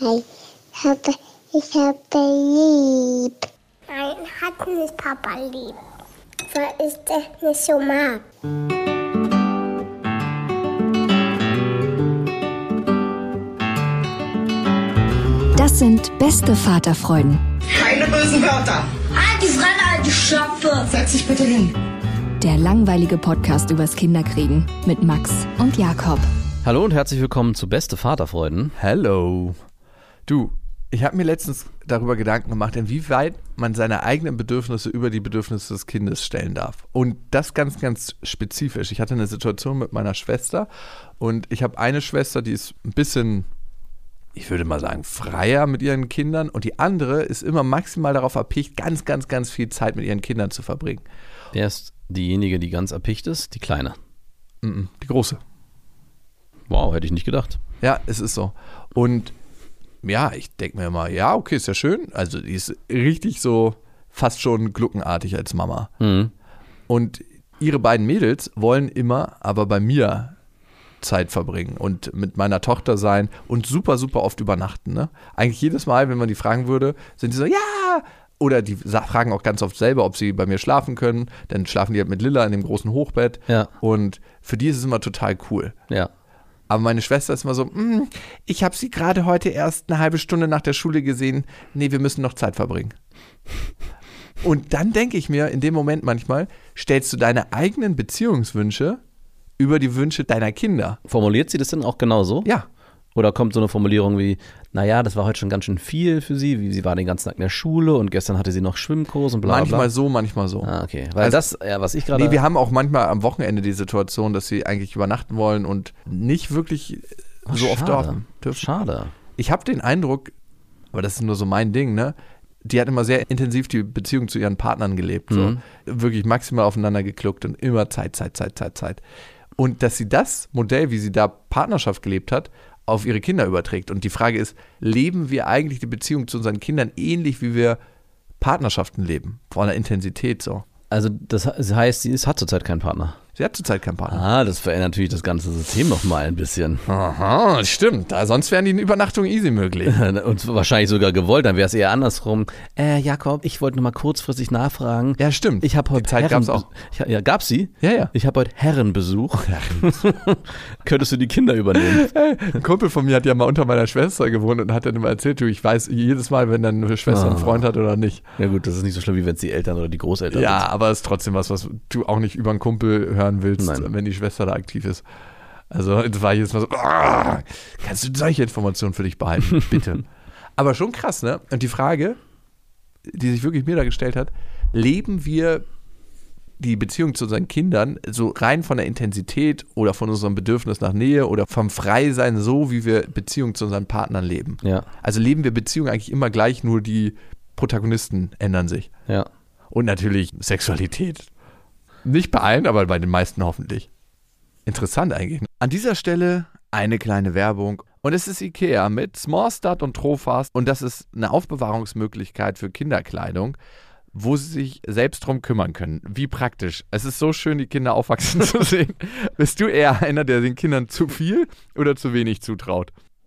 hi. Ich habe, ich habe lieb. Nein, hat nicht Papa lieb. Weil ich das nicht so mag. Das sind beste Vaterfreuden. Keine bösen Wörter. Halt die Fremde, alte Schöpfe. Setz dich bitte hin. Der langweilige Podcast übers Kinderkriegen mit Max und Jakob. Hallo und herzlich willkommen zu Beste Vaterfreuden. Hello. Du, ich habe mir letztens darüber Gedanken gemacht, inwieweit man seine eigenen Bedürfnisse über die Bedürfnisse des Kindes stellen darf. Und das ganz, ganz spezifisch. Ich hatte eine Situation mit meiner Schwester und ich habe eine Schwester, die ist ein bisschen, ich würde mal sagen, freier mit ihren Kindern und die andere ist immer maximal darauf erpicht, ganz, ganz, ganz viel Zeit mit ihren Kindern zu verbringen. Wer ist diejenige, die ganz erpicht ist? Die Kleine. Die große. Wow, hätte ich nicht gedacht. Ja, es ist so. Und ja, ich denke mir immer, ja, okay, ist ja schön. Also die ist richtig so fast schon gluckenartig als Mama. Mhm. Und ihre beiden Mädels wollen immer aber bei mir Zeit verbringen und mit meiner Tochter sein und super, super oft übernachten. Ne? Eigentlich jedes Mal, wenn man die fragen würde, sind sie so, ja! Oder die fragen auch ganz oft selber, ob sie bei mir schlafen können. Dann schlafen die halt mit Lilla in dem großen Hochbett. Ja. Und für die ist es immer total cool. Ja. Aber meine Schwester ist immer so, "Mm, ich habe sie gerade heute erst eine halbe Stunde nach der Schule gesehen. Nee, wir müssen noch Zeit verbringen. Und dann denke ich mir in dem Moment manchmal, stellst du deine eigenen Beziehungswünsche über die Wünsche deiner Kinder. Formuliert sie das denn auch genauso? Ja, Oder kommt so eine Formulierung wie, naja, das war heute schon ganz schön viel für sie, wie sie war den ganzen Tag in der Schule und gestern hatte sie noch Schwimmkurs und bla bla. manchmal so, manchmal so. Ah, okay. Weil Also- das, ja, was ich gerade. Nee, wir haben auch manchmal am Wochenende die Situation, dass sie eigentlich übernachten wollen und nicht wirklich Oh, so oft schade. dort dürfen. Schade. Ich habe den Eindruck, aber das ist nur so mein Ding, ne? Die hat immer sehr intensiv die Beziehung zu ihren Partnern gelebt. So. Mhm. Wirklich maximal aufeinander gekluckt und immer Zeit, Zeit, Zeit, Zeit, Zeit. Und dass sie das Modell, wie sie da Partnerschaft gelebt hat, auf ihre Kinder überträgt. Und die Frage ist, leben wir eigentlich die Beziehung zu unseren Kindern ähnlich, wie wir Partnerschaften leben? Von der Intensität so. Also, das he- heißt, sie ist, hat zurzeit keinen Partner. Sie hat zurzeit keinen Partner. Ah, das verändert natürlich das ganze System nochmal ein bisschen. Aha, stimmt. Da, sonst wären die Übernachtungen easy möglich. Und wahrscheinlich sogar gewollt, dann wäre es eher andersrum. Äh, Jakob, ich wollte nur mal kurzfristig nachfragen. Ja, stimmt. Ich habe heute Die Zeit Herren gab's auch. Ich, ja, gab's sie? Ja, ja. Ich habe heute Herrenbesuch. Könntest du die Kinder übernehmen? Ein Kumpel von mir hat ja mal unter meiner Schwester gewohnt und hat dann immer erzählt, du, ich weiß jedes Mal, wenn deine Schwester einen Ah. Freund hat oder nicht. ja gut, das ist nicht so schlimm, wie wenn es die Eltern oder die Großeltern Ja, sind. aber es ist trotzdem was, was du auch nicht über einen Kumpel hören willst, Nein. wenn die Schwester da aktiv ist. Also es war jedes Mal so, "Ah, kannst du solche Informationen für dich behalten, bitte. aber schon krass, ne? Und die Frage, die sich wirklich mir da gestellt hat, leben wir die Beziehung zu unseren Kindern so rein von der Intensität oder von unserem Bedürfnis nach Nähe oder vom Freisein so, wie wir Beziehung zu unseren Partnern leben. Ja, Also leben wir Beziehungen eigentlich immer gleich, nur die Protagonisten ändern sich. ja. Und natürlich Sexualität. Nicht bei allen, aber bei den meisten hoffentlich. Interessant eigentlich. ne? An dieser Stelle eine kleine Werbung. Und es ist Ikea mit Smallstart und Trofast. Und das ist eine Aufbewahrungsmöglichkeit für Kinderkleidung, wo sie sich selbst drum kümmern können. Wie praktisch. Es ist so schön, die Kinder aufwachsen zu sehen. Bist du eher einer, der den Kindern zu viel oder zu wenig zutraut?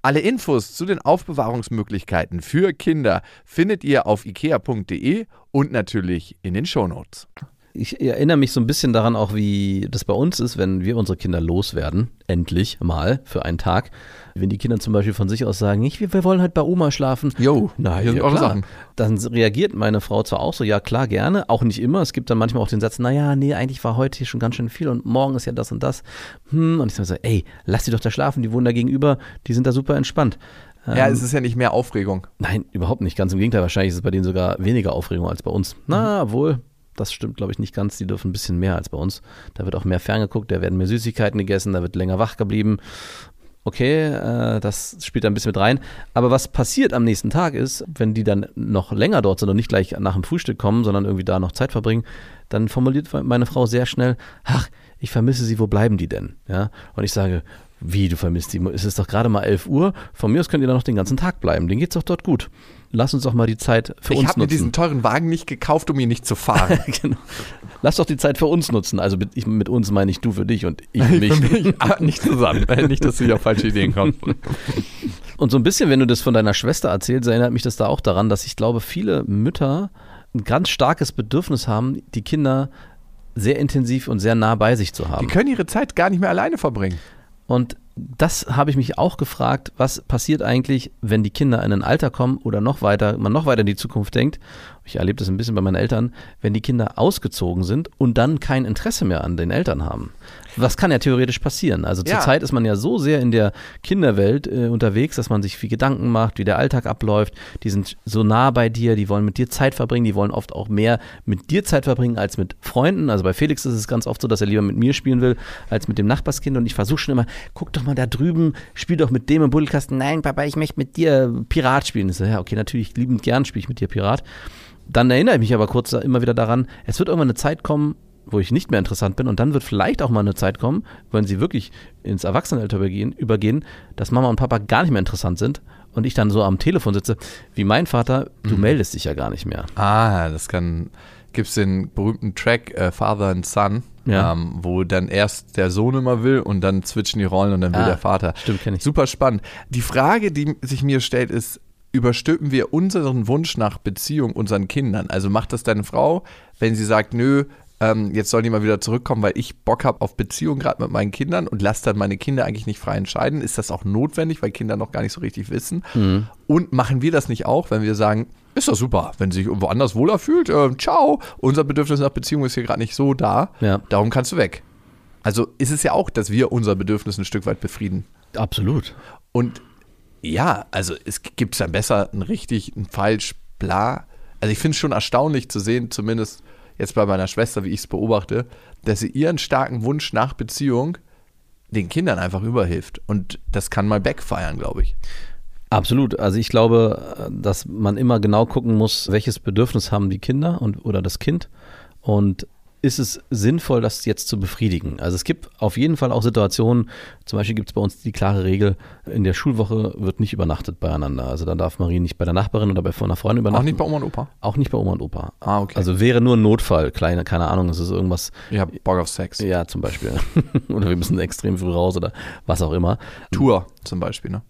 Alle Infos zu den Aufbewahrungsmöglichkeiten für Kinder findet ihr auf ikea.de und natürlich in den Shownotes. Ich erinnere mich so ein bisschen daran auch, wie das bei uns ist, wenn wir unsere Kinder loswerden, endlich mal für einen Tag. Wenn die Kinder zum Beispiel von sich aus sagen, ich, wir, wollen halt bei Oma schlafen. Jo, Na, ja, klar. Sachen. Dann reagiert meine Frau zwar auch so, ja klar, gerne, auch nicht immer. Es gibt dann manchmal auch den Satz, naja, nee, eigentlich war heute hier schon ganz schön viel und morgen ist ja das und das. Hm, und ich sage so, ey, lass die doch da schlafen, die wohnen da gegenüber, die sind da super entspannt. Ja, Ähm, es ist ja nicht mehr Aufregung. Nein, überhaupt nicht. Ganz im Gegenteil. Wahrscheinlich ist es bei denen sogar weniger Aufregung als bei uns. Na, wohl. Das stimmt, glaube ich, nicht ganz. Die dürfen ein bisschen mehr als bei uns. Da wird auch mehr ferngeguckt, da werden mehr Süßigkeiten gegessen, da wird länger wach geblieben. Okay, äh, das spielt da ein bisschen mit rein. Aber was passiert am nächsten Tag ist, wenn die dann noch länger dort sind und nicht gleich nach dem Frühstück kommen, sondern irgendwie da noch Zeit verbringen, dann formuliert meine Frau sehr schnell, ach, ich vermisse sie, wo bleiben die denn? Ja? Und ich sage, wie, du vermisst die? Es ist doch gerade mal 11 Uhr. Von mir aus könnt ihr da noch den ganzen Tag bleiben. Denen geht's doch dort gut. Lass uns doch mal die Zeit für Ich uns habe mir nutzen. diesen teuren Wagen nicht gekauft, um ihn nicht zu fahren. genau. Lass doch die Zeit für uns nutzen. Also mit, ich, mit uns meine ich du für dich und ich für mich. Für mich, aber nicht zusammen. Nicht, dass du hier auf falsche Ideen kommst. Und so ein bisschen, wenn du das von deiner Schwester erzählst, erinnert mich das da auch daran, dass ich glaube, viele Mütter ein ganz starkes Bedürfnis haben, die Kinder sehr intensiv und sehr nah bei sich zu Die haben. können ihre Zeit gar nicht mehr alleine verbringen. Und das habe ich mich auch gefragt, was passiert eigentlich, wenn die Kinder in ein Alter kommen oder noch weiter, man noch weiter in die Zukunft denkt. Ich erlebe das ein bisschen bei meinen Eltern, wenn die Kinder ausgezogen sind und dann kein Interesse mehr an den Eltern haben. Was kann ja theoretisch passieren? Also Ja. zurzeit ist man ja so sehr in der Kinderwelt äh, unterwegs, dass man sich viel Gedanken macht, wie der Alltag abläuft. Die sind so nah bei dir, die wollen mit dir Zeit verbringen, die wollen oft auch mehr mit dir Zeit verbringen als mit Freunden. Also bei Felix ist es ganz oft so, dass er lieber mit mir spielen will als mit dem Nachbarskind. Und ich versuche schon immer, guck doch mal da drüben, spiel doch mit dem im Buddelkasten. Nein, Papa, ich möchte mit dir Pirat spielen. Ich so, ja, okay, natürlich, liebend gern spiele ich mit dir Pirat. Dann erinnere ich mich aber kurz immer wieder daran, es wird irgendwann eine Zeit kommen, wo ich nicht mehr interessant bin und dann wird vielleicht auch mal eine Zeit kommen, wenn sie wirklich ins Erwachsenenalter übergehen, übergehen, dass Mama und Papa gar nicht mehr interessant sind und ich dann so am Telefon sitze, wie mein Vater, du meldest dich ja gar nicht mehr. Ah, das kann. Gibt es den berühmten Track äh, Father and Son, Ja. ähm, wo dann erst der Sohn immer will und dann switchen die Rollen und dann will Ah, der Vater. stimmt, kenn ich. Super spannend. Die Frage, die sich mir stellt, ist: Überstülpen wir unseren Wunsch nach Beziehung unseren Kindern? Also macht das deine Frau, wenn sie sagt, nö, ähm, jetzt sollen die mal wieder zurückkommen, weil ich Bock habe auf Beziehung gerade mit meinen Kindern und lasse dann meine Kinder eigentlich nicht frei entscheiden? Ist das auch notwendig, weil Kinder noch gar nicht so richtig wissen? Mhm. Und machen wir das nicht auch, wenn wir sagen, ist doch super, wenn sie sich irgendwo anders wohler fühlt, äh, ciao, unser Bedürfnis nach Beziehung ist hier gerade nicht so da, Ja. darum kannst du weg. Also ist es ja auch, dass wir unser Bedürfnis ein Stück weit befrieden. Absolut. Und ja, also es gibt dann besser ein richtig, ein falsch, bla. Also ich finde es schon erstaunlich zu sehen, zumindest jetzt bei meiner Schwester, wie ich es beobachte, dass sie ihren starken Wunsch nach Beziehung den Kindern einfach überhilft. Und das kann mal backfeiern, glaube ich. Absolut. Also ich glaube, dass man immer genau gucken muss, welches Bedürfnis haben die Kinder und oder das Kind und ist es sinnvoll, das jetzt zu befriedigen? Also es gibt auf jeden Fall auch Situationen, zum Beispiel gibt es bei uns die klare Regel, in der Schulwoche wird nicht übernachtet beieinander. Also dann darf Marie nicht bei der Nachbarin oder bei einer Freundin übernachten. Auch nicht bei Oma und Opa. Auch nicht bei Oma und Opa. Ah, okay. Also wäre nur ein Notfall, kleine, keine Ahnung, es ist irgendwas, Ich habe Bock auf Sex. ja zum Beispiel. oder wir müssen extrem früh raus oder was auch immer. Tour zum Beispiel, ne?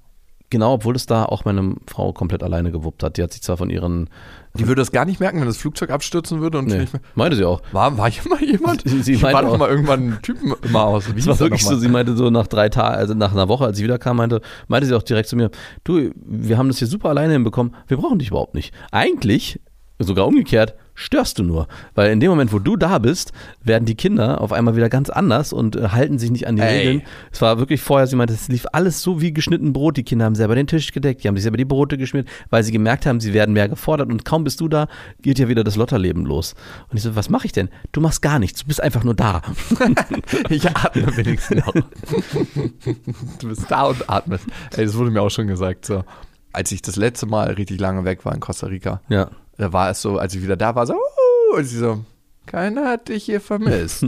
Genau, obwohl es da auch meine Frau komplett alleine gewuppt hat. Die hat sich zwar von ihren Die würde das gar nicht merken, wenn das Flugzeug abstürzen würde und Nee, nicht mehr. meinte sie auch. War, war hier mal jemand? Sie- sie ich meinte war doch mal irgendwann einen Typen immer aus. Wie Es war wirklich so, sie meinte so nach drei Tagen, also nach einer Woche, als sie wiederkam, meinte, meinte sie auch direkt zu mir, du, wir haben das hier super alleine hinbekommen, wir brauchen dich überhaupt nicht. Eigentlich, sogar umgekehrt, störst du nur. Weil in dem Moment, wo du da bist, werden die Kinder auf einmal wieder ganz anders und äh, halten sich nicht an die Ey. Regeln. Es war wirklich vorher, sie meinte, es lief alles so wie geschnitten Brot. Die Kinder haben selber den Tisch gedeckt, die haben sich selber die Brote geschmiert, weil sie gemerkt haben, sie werden mehr gefordert und kaum bist du da, geht ja wieder das Lotterleben los. Und ich so, was mache ich denn? Du machst gar nichts, du bist einfach nur da. Ich atme wenigstens noch. du bist da und atmest. Ey, das wurde mir auch schon gesagt. So. Als ich das letzte Mal richtig lange weg war in Costa Rica, Ja. Da war es so, als ich wieder da war, so, uh, und sie so, keiner hat dich hier vermisst.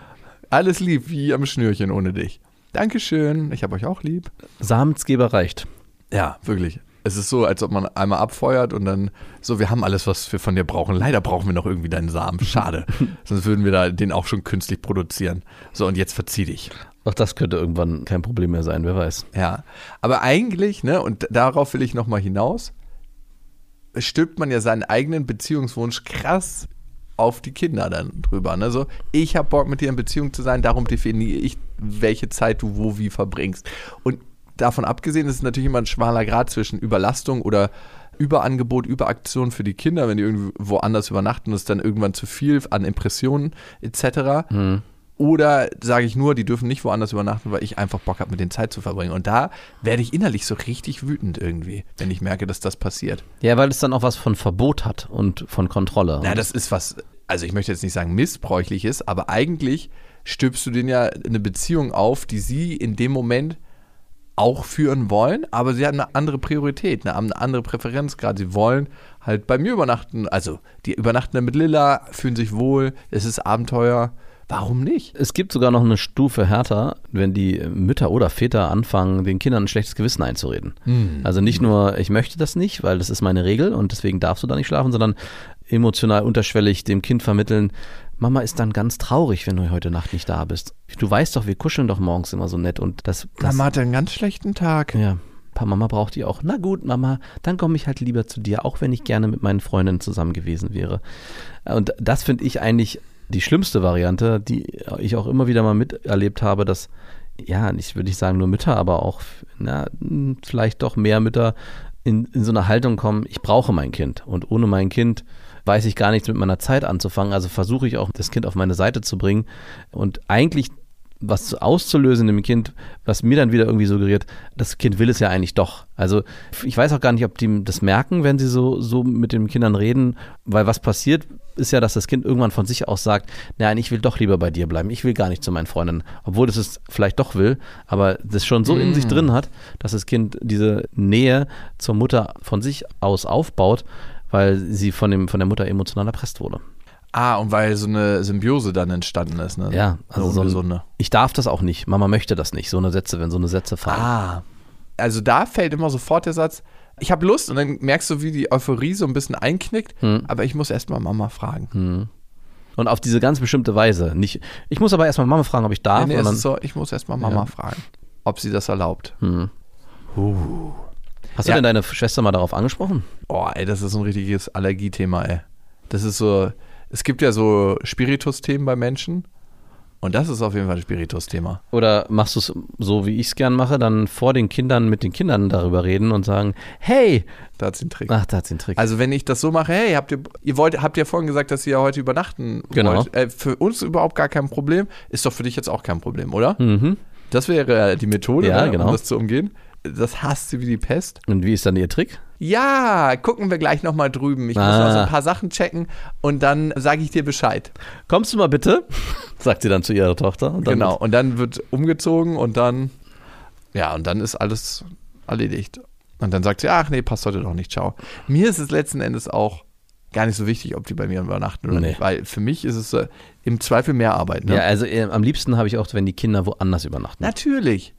Alles lieb wie am Schnürchen ohne dich. Dankeschön, ich habe euch auch lieb. Samensgeber reicht. Ja, wirklich. Es ist so, als ob man einmal abfeuert und dann so, wir haben alles, was wir von dir brauchen. Leider brauchen wir noch irgendwie deinen Samen. Schade. Sonst würden wir da den auch schon künstlich produzieren. So, und jetzt verzieh dich. Auch das könnte irgendwann kein Problem mehr sein, wer weiß. Ja. Aber eigentlich, ne, und darauf will ich nochmal hinaus, stülpt man ja seinen eigenen Beziehungswunsch krass auf die Kinder dann drüber. Ne? Ich habe Bock mit dir in Beziehung zu sein, darum definiere ich, welche Zeit du wo wie verbringst. Und davon abgesehen ist es natürlich immer ein schmaler Grad zwischen Überlastung oder Überangebot, Überaktion für die Kinder, wenn die irgendwie woanders übernachten, ist dann irgendwann zu viel an Impressionen etc. Oder sage ich nur, die dürfen nicht woanders übernachten, weil ich einfach Bock habe, mit denen Zeit zu verbringen. Und da werde ich innerlich so richtig wütend irgendwie, wenn ich merke, dass das passiert. Ja, weil es dann auch was von Verbot hat und von Kontrolle. Na, das ist was, also ich möchte jetzt nicht sagen missbräuchliches, aber eigentlich stülpst du denen ja eine Beziehung auf, die sie in dem Moment auch führen wollen, aber sie haben eine andere Priorität, eine, eine andere Präferenz gerade. Sie wollen halt bei mir übernachten. Also die übernachten dann mit Lilla, fühlen sich wohl, es ist Abenteuer. Warum nicht? Es gibt sogar noch eine Stufe härter, wenn die Mütter oder Väter anfangen, den Kindern ein schlechtes Gewissen einzureden. Also nicht nur, ich möchte das nicht, weil das ist meine Regel und deswegen darfst du da nicht schlafen, sondern emotional unterschwellig dem Kind vermitteln, Mama ist dann ganz traurig, wenn du heute Nacht nicht da bist. Du weißt doch, wir kuscheln doch morgens immer so nett und das, das Mama hat einen ganz schlechten Tag. ja, Mama braucht die auch. Na gut, Mama, dann komme ich halt lieber zu dir, auch wenn ich gerne mit meinen Freundinnen zusammen gewesen wäre. Und das finde ich eigentlich die schlimmste Variante, die ich auch immer wieder mal miterlebt habe, dass, ja, nicht würde ich sagen nur Mütter, aber auch, na, vielleicht doch mehr Mütter in, in so eine Haltung kommen, ich brauche mein Kind und ohne mein Kind weiß ich gar nichts mit meiner Zeit anzufangen. Also versuche ich auch, das Kind auf meine Seite zu bringen und eigentlich was auszulösen im Kind, was mir dann wieder irgendwie suggeriert, das Kind will es ja eigentlich doch. Also ich weiß auch gar nicht, ob die das merken, wenn sie so, so mit den Kindern reden, weil was passiert, ist ja, dass das Kind irgendwann von sich aus sagt, nein, ich will doch lieber bei dir bleiben, ich will gar nicht zu meinen Freundinnen, obwohl es es vielleicht doch will, aber das schon so in sich drin hat, dass das Kind diese Nähe zur Mutter von sich aus aufbaut, weil sie von, dem, von der Mutter emotional erpresst wurde. Ah, und weil so eine Symbiose dann entstanden ist, ne? Ja, also eine so ein, ungesunde. ich darf das auch nicht, Mama möchte das nicht, so eine Sätze, wenn so eine Sätze fallen. Ah. Also da fällt immer sofort der Satz, ich habe Lust und dann merkst du, wie die Euphorie so ein bisschen einknickt, Hm. aber ich muss erstmal Mama fragen. Und auf diese ganz bestimmte Weise. Nicht, ich muss aber erstmal Mama fragen, ob ich darf. nee, nee, dann, ist so, ich muss erstmal Mama Ja. fragen, ob sie das erlaubt. hast Ja. du denn deine Schwester mal darauf angesprochen? Oh, ey, das ist so ein richtiges Allergiethema, ey. Das ist so, es gibt ja so Spiritus-Themen bei Menschen und das ist auf jeden Fall ein Spiritus-Thema. Oder machst du es so, wie ich es gern mache, dann vor den Kindern mit den Kindern darüber reden und sagen, hey, Da hat's den Trick. ach, da hat's den Trick. Also wenn ich das so mache, hey, habt ihr, ihr wollt, habt ja vorhin gesagt, dass ihr heute übernachten Genau. wollt. Äh, für uns überhaupt gar kein Problem. Ist doch für dich jetzt auch kein Problem, oder? mhm. Das wäre die Methode, Ja, ne, genau. um das zu umgehen. Das hasst sie wie die Pest. Und wie ist dann ihr Trick? Ja, gucken wir gleich nochmal drüben. Ich muss Ah. noch so ein paar Sachen checken und dann sage ich dir Bescheid. Kommst du mal bitte? sagt sie dann zu ihrer Tochter. Und dann genau. Und dann wird umgezogen und dann, ja, und dann ist alles erledigt. Und dann sagt sie, ach nee, passt heute doch nicht, ciao. Mir ist es letzten Endes auch gar nicht so wichtig, ob die bei mir übernachten oder Nee. nicht, weil für mich ist es äh, im Zweifel mehr Arbeit. Ne? Ja, also äh, am liebsten habe ich auch, wenn die Kinder woanders übernachten. Natürlich.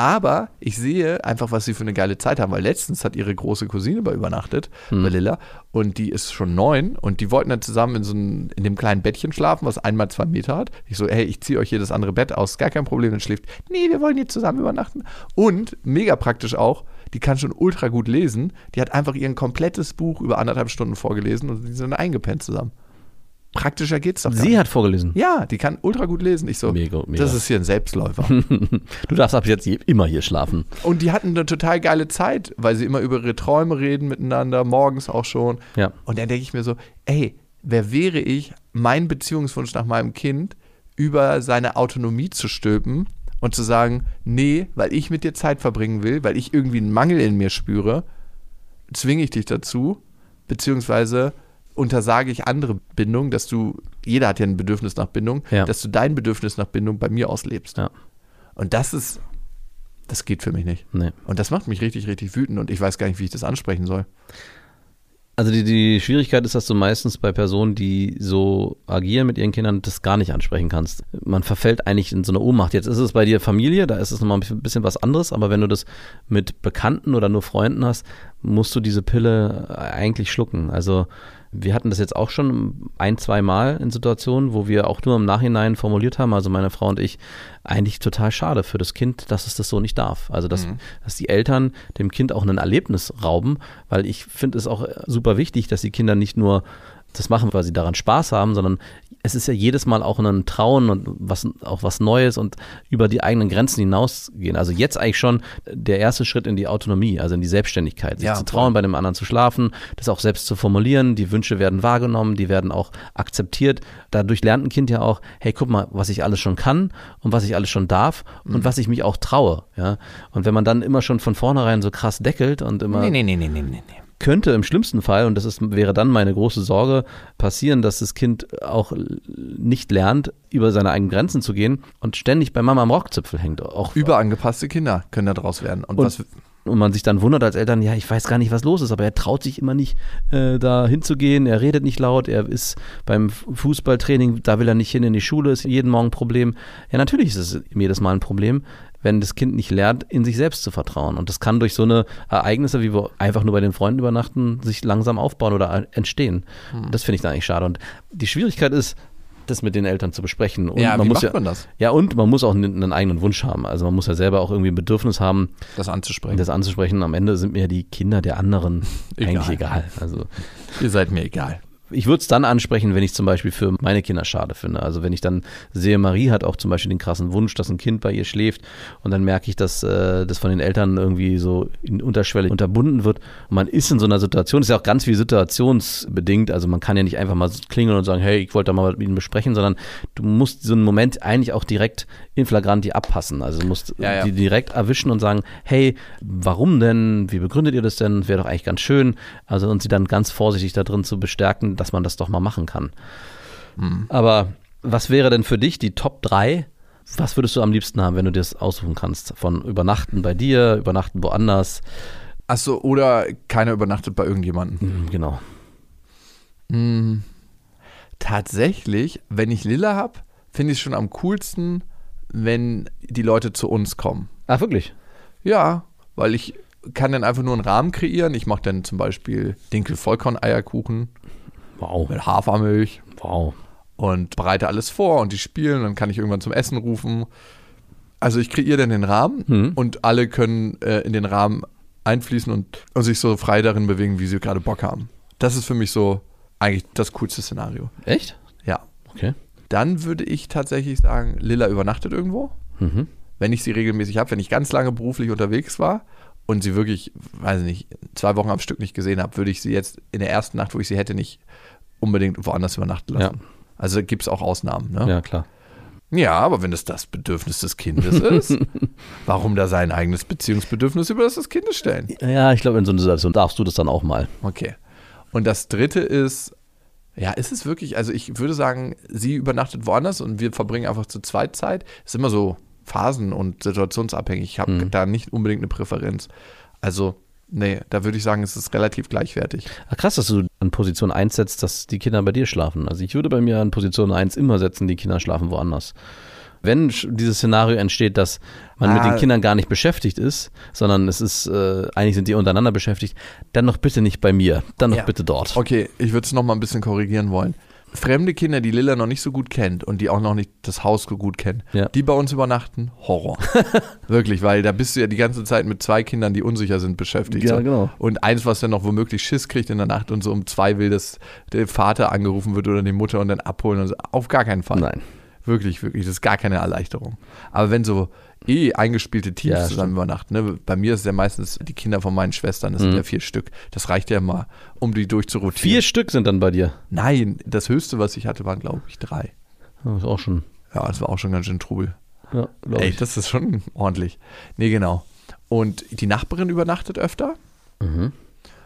Aber ich sehe einfach, was sie für eine geile Zeit haben, weil letztens hat ihre große Cousine bei übernachtet, Hm. bei Lilla, und die ist schon neun und die wollten dann zusammen in so einem, in dem kleinen Bettchen schlafen, was einmal zwei Meter hat. Ich so, hey, ich ziehe euch hier das andere Bett aus, gar kein Problem, dann schläft. Nee, wir wollen hier zusammen übernachten. Und mega praktisch auch, die kann schon ultra gut lesen. Die hat einfach ihr komplettes Buch über anderthalb Stunden vorgelesen und die sind eingepennt zusammen. Praktischer geht's doch Sie hat vorgelesen. ja, die kann ultra gut lesen. Ich so, Mega, mega. das ist hier ein Selbstläufer. Du darfst ab jetzt je- immer hier schlafen. Und die hatten eine total geile Zeit, weil sie immer über ihre Träume reden miteinander, morgens auch schon. Ja. Und dann denke ich mir so, ey, wer wäre ich, meinen Beziehungswunsch nach meinem Kind über seine Autonomie zu stülpen und zu sagen, nee, weil ich mit dir Zeit verbringen will, weil ich irgendwie einen Mangel in mir spüre, zwinge ich dich dazu, beziehungsweise untersage ich andere Bindung, dass du, jeder hat ja ein Bedürfnis nach Bindung, Ja. dass du dein Bedürfnis nach Bindung bei mir auslebst. Ja. Und das ist, das geht für mich nicht. Nee. Und das macht mich richtig, richtig wütend und ich weiß gar nicht, wie ich das ansprechen soll. Also die, die Schwierigkeit ist, dass du meistens bei Personen, die so agieren mit ihren Kindern, das gar nicht ansprechen kannst. Man verfällt eigentlich in so eine Ohnmacht. Jetzt ist es bei dir Familie, da ist es nochmal ein bisschen was anderes, aber wenn du das mit Bekannten oder nur Freunden hast, musst du diese Pille eigentlich schlucken. Also wir hatten das jetzt auch schon ein, zwei Mal in Situationen, wo wir auch nur im Nachhinein formuliert haben, also meine Frau und ich, eigentlich total schade für das Kind, dass es das so nicht darf. Also dass, dass die Eltern dem Kind auch ein Erlebnis rauben, weil ich finde es auch super wichtig, dass die Kinder nicht nur das machen, weil sie daran Spaß haben, sondern es ist ja jedes Mal auch ein Trauen und was, auch was Neues und über die eigenen Grenzen hinausgehen. Also jetzt eigentlich schon der erste Schritt in die Autonomie, also in die Selbstständigkeit, sich Ja, zu trauen, bei dem anderen zu schlafen, das auch selbst zu formulieren. Die Wünsche werden wahrgenommen, die werden auch akzeptiert. Dadurch lernt ein Kind ja auch, hey, guck mal, was ich alles schon kann und was ich alles schon darf Mhm. und was ich mich auch traue. Ja? Und wenn man dann immer schon von vornherein so krass deckelt und immer Nee, nee, nee, nee, nee, nee. Könnte im schlimmsten Fall, und das ist, wäre dann meine große Sorge, passieren, dass das Kind auch nicht lernt, über seine eigenen Grenzen zu gehen und ständig bei Mama am Rockzipfel hängt. Auch Überangepasste Kinder können da draus werden. Und, Und- was, und man sich dann wundert als Eltern, ja, ich weiß gar nicht, was los ist, aber er traut sich immer nicht, äh, da hinzugehen, er redet nicht laut, er ist beim Fußballtraining, da will er nicht hin in die Schule, ist jeden Morgen ein Problem. Ja, natürlich ist es jedes Mal ein Problem, wenn das Kind nicht lernt, in sich selbst zu vertrauen. Und das kann durch so eine Ereignisse, wie wir einfach nur bei den Freunden übernachten, sich langsam aufbauen oder entstehen. Hm. Das finde ich da eigentlich schade. Und die Schwierigkeit ist, das mit den Eltern zu besprechen. Und Ja, man wie muss macht ja, man das? Ja, und man muss auch einen, einen eigenen Wunsch haben. Also man muss ja selber auch irgendwie ein Bedürfnis haben, das anzusprechen. das anzusprechen. Am Ende sind mir die Kinder der anderen Egal. eigentlich egal. Also Ihr seid mir egal. Ich würde es dann ansprechen, wenn ich zum Beispiel für meine Kinder schade finde. Also wenn ich dann sehe, Marie hat auch zum Beispiel den krassen Wunsch, dass ein Kind bei ihr schläft und dann merke ich, dass äh, das von den Eltern irgendwie so in unterschwellig unterbunden wird. Und man ist in so einer Situation, ist ja auch ganz viel situationsbedingt. Also man kann ja nicht einfach mal klingeln und sagen, hey, ich wollte da mal mit Ihnen besprechen, sondern du musst so einen Moment eigentlich auch direkt in flagranti abpassen. Also du musst Ja, ja. die direkt erwischen und sagen, hey, warum denn? Wie begründet ihr das denn? Wäre doch eigentlich ganz schön. Also und sie dann ganz vorsichtig da drin zu bestärken, dass man das doch mal machen kann. Aber was wäre denn für dich die Top 3? Was würdest du am liebsten haben, wenn du dir das aussuchen kannst? Von übernachten bei dir, übernachten woanders? Achso, oder keiner übernachtet bei irgendjemandem. Hm, Genau. Tatsächlich, wenn ich Lilla habe, finde ich es schon am coolsten, wenn die Leute zu uns kommen. Ach, wirklich? Ja, weil ich kann dann einfach nur einen Rahmen kreieren. Ich mache dann zum Beispiel Dinkel-Vollkorn-Eierkuchen Wow. mit Hafermilch Wow. und bereite alles vor und die spielen. Dann kann ich irgendwann zum Essen rufen. Also ich kreiere dann den Rahmen Mhm. und alle können äh, in den Rahmen einfließen und, und sich so frei darin bewegen, wie sie gerade Bock haben. Das ist für mich so eigentlich das coolste Szenario. Echt? Ja. Okay. Dann würde ich tatsächlich sagen, Lilla übernachtet irgendwo. Mhm. Wenn ich sie regelmäßig habe, wenn ich ganz lange beruflich unterwegs war und sie wirklich, weiß ich nicht, zwei Wochen am Stück nicht gesehen habe, würde ich sie jetzt in der ersten Nacht, wo ich sie hätte, nicht unbedingt woanders übernachten lassen. Ja. Also gibt es auch Ausnahmen. Ne? Ja, klar. Ja, aber wenn es das Bedürfnis des Kindes ist, warum da sein eigenes Beziehungsbedürfnis über das des Kindes stellen? Ja, ich glaube, in so einer Situation darfst du das dann auch mal. Okay. Und das dritte ist, ja, ist es wirklich, also ich würde sagen, sie übernachtet woanders und wir verbringen einfach zu zweit Zeit. Ist immer so phasen- und situationsabhängig. Ich habe da nicht unbedingt eine Präferenz. Also, nee, da würde ich sagen, es ist relativ gleichwertig. Ach, krass, dass du an Position 1 setzt, dass die Kinder bei dir schlafen. Also ich würde bei mir an Position 1 immer setzen, die Kinder schlafen woanders. Wenn dieses Szenario entsteht, dass man mit Ah. den Kindern gar nicht beschäftigt ist, sondern es ist, äh, eigentlich sind die untereinander beschäftigt, dann noch bitte nicht bei mir, dann noch Ja. bitte dort. Okay, ich würde es nochmal ein bisschen korrigieren wollen. Fremde Kinder, die Lilla noch nicht so gut kennt und die auch noch nicht das Haus so gut kennen, Ja. die bei uns übernachten, Horror. Wirklich, weil da bist du ja die ganze Zeit mit zwei Kindern, die unsicher sind, beschäftigt. Ja, so. genau. Und eins, was dann noch womöglich Schiss kriegt in der Nacht und so um zwei will, dass der Vater angerufen wird oder die Mutter und dann abholen und so. Auf gar keinen Fall. Nein. Wirklich, wirklich. Das ist gar keine Erleichterung. Aber wenn so eh eingespielte Teams Ja, zusammen übernachten, ne? bei mir ist es ja meistens die Kinder von meinen Schwestern, das sind Mhm. ja vier Stück. Das reicht ja mal, um die durchzurotieren. Vier Stück sind dann bei dir. Nein, das höchste, was ich hatte, waren, glaube ich, drei. Das ist auch schon. Ja, das war auch schon ganz schön Trubel. Ja, glaube Ey, ich. das ist schon ordentlich. Nee, genau. Und die Nachbarin übernachtet öfter. Mhm.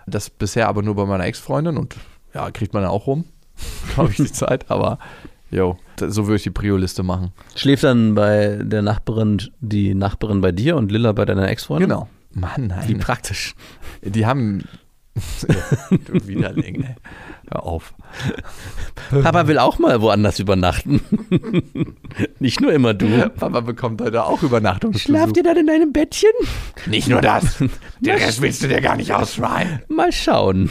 Das bisher aber nur bei meiner Ex-Freundin und ja, kriegt man ja auch rum, glaube ich, die Zeit. Aber jo, so würde ich die Prio-Liste machen. Schläft dann bei der Nachbarin die Nachbarin bei dir und Lilla bei deiner Ex-Freundin? Genau. Mann, nein. Wie praktisch. Die haben. du Widerling, ey. Hör auf. Papa will auch mal woanders übernachten. Nicht nur immer du. Papa bekommt heute auch Übernachtungsbesuch. Schlaft ihr dann in deinem Bettchen? Nicht nur das. Den Rest willst du dir gar nicht ausschreien. Mal schauen.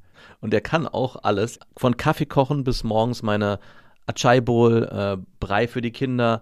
Und der kann auch alles, von Kaffee kochen bis morgens meine Achai Bowl, äh, Brei für die Kinder,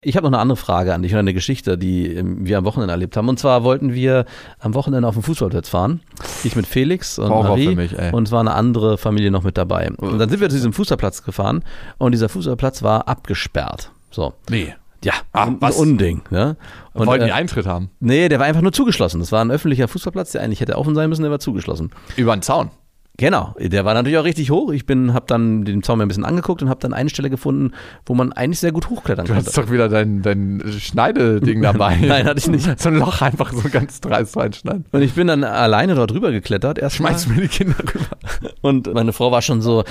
Ich habe noch eine andere Frage an dich und eine Geschichte, die ähm, wir am Wochenende erlebt haben. Und zwar wollten wir am Wochenende auf den Fußballplatz fahren. Ich mit Felix und Horror Marie. mich, und es war eine andere Familie noch mit dabei. Und dann sind wir zu diesem Fußballplatz gefahren und dieser Fußballplatz war abgesperrt. So. Nee. Ja, ein was? Unding. Ne? Und, Wollten die äh, Eintritt haben? nee, der war einfach nur zugeschlossen. Das war ein öffentlicher Fußballplatz, der eigentlich hätte offen sein müssen, der war zugeschlossen. Über den Zaun. Genau, der war natürlich auch richtig hoch. Ich bin, habe dann den Zaun mir ein bisschen angeguckt und habe dann eine Stelle gefunden, wo man eigentlich sehr gut hochklettern Du konnte. hast doch wieder dein, dein Schneideding dabei. Nein, hatte ich nicht. So ein Loch einfach so ganz dreist reinschneiden. Und ich bin dann alleine dort rüber geklettert. Erstmal. Schmeißt mir die Kinder rüber. Und meine Frau war schon so,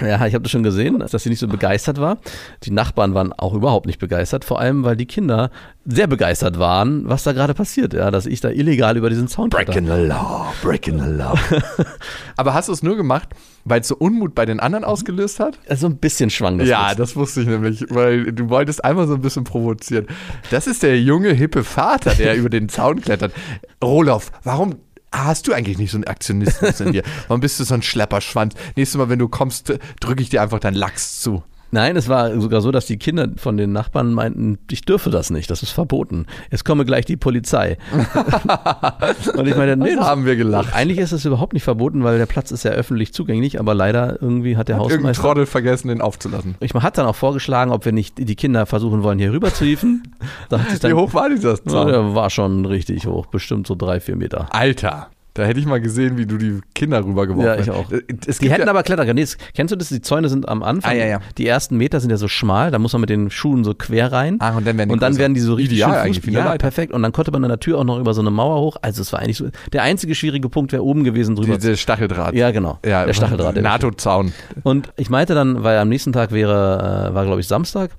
ja, ich habe das schon gesehen, dass sie nicht so begeistert war. Die Nachbarn waren auch überhaupt nicht begeistert, vor allem weil die Kinder sehr begeistert waren, was da gerade passiert, ja, dass ich da illegal über diesen Zaun. Breaking the law, breaking the law. Aber hast du es nur gemacht, weil es so Unmut bei den anderen ausgelöst hat? So ein bisschen schwang das. ja, mit. das wusste ich nämlich, weil du wolltest einmal so ein bisschen provozieren. Das ist der junge, hippe Vater, der über den Zaun klettert. Roloff, warum hast du eigentlich nicht so einen Aktionismus in dir? Warum bist du so ein Schlepperschwanz? Nächstes Mal, wenn du kommst, drücke ich dir einfach deinen Lachs zu. Nein, es war sogar so, dass die Kinder von den Nachbarn meinten, ich dürfe das nicht, das ist verboten. Es komme gleich die Polizei. Und ich meine, nee, Das haben wir gelacht. eigentlich ist es überhaupt nicht verboten, weil der Platz ist ja öffentlich zugänglich, aber leider irgendwie hat der Irgendein Hausmeister Trottel vergessen, den aufzulassen. Ich hat dann auch vorgeschlagen, ob wir nicht die Kinder versuchen wollen, hier rüber zu hieven. Da hat Wie hoch war dieser Ja, Zaun? der war schon richtig hoch, bestimmt so drei, vier Meter. Alter, da hätte ich mal gesehen, wie du die Kinder rübergeworfen Ja, ich hast. auch. Äh, Es Die hätten ja, aber klettern können. Nee, kennst du das? Die Zäune sind am Anfang. Ah, ja, ja. Die ersten Meter sind ja so schmal, da muss man mit den Schuhen so quer rein. Ah, und dann werden die und dann werden die so richtig Ideal schön eigentlich, Ja, perfekt. Und dann konnte man an der Tür auch noch über so eine Mauer hoch. Also es war eigentlich so. Der einzige schwierige Punkt wäre oben gewesen drüber. diese Stacheldraht. ja, genau. Ja, der Stacheldraht. der NATO-Zaun. Und ich meinte dann, weil am nächsten Tag wäre, äh, war glaube ich Samstag.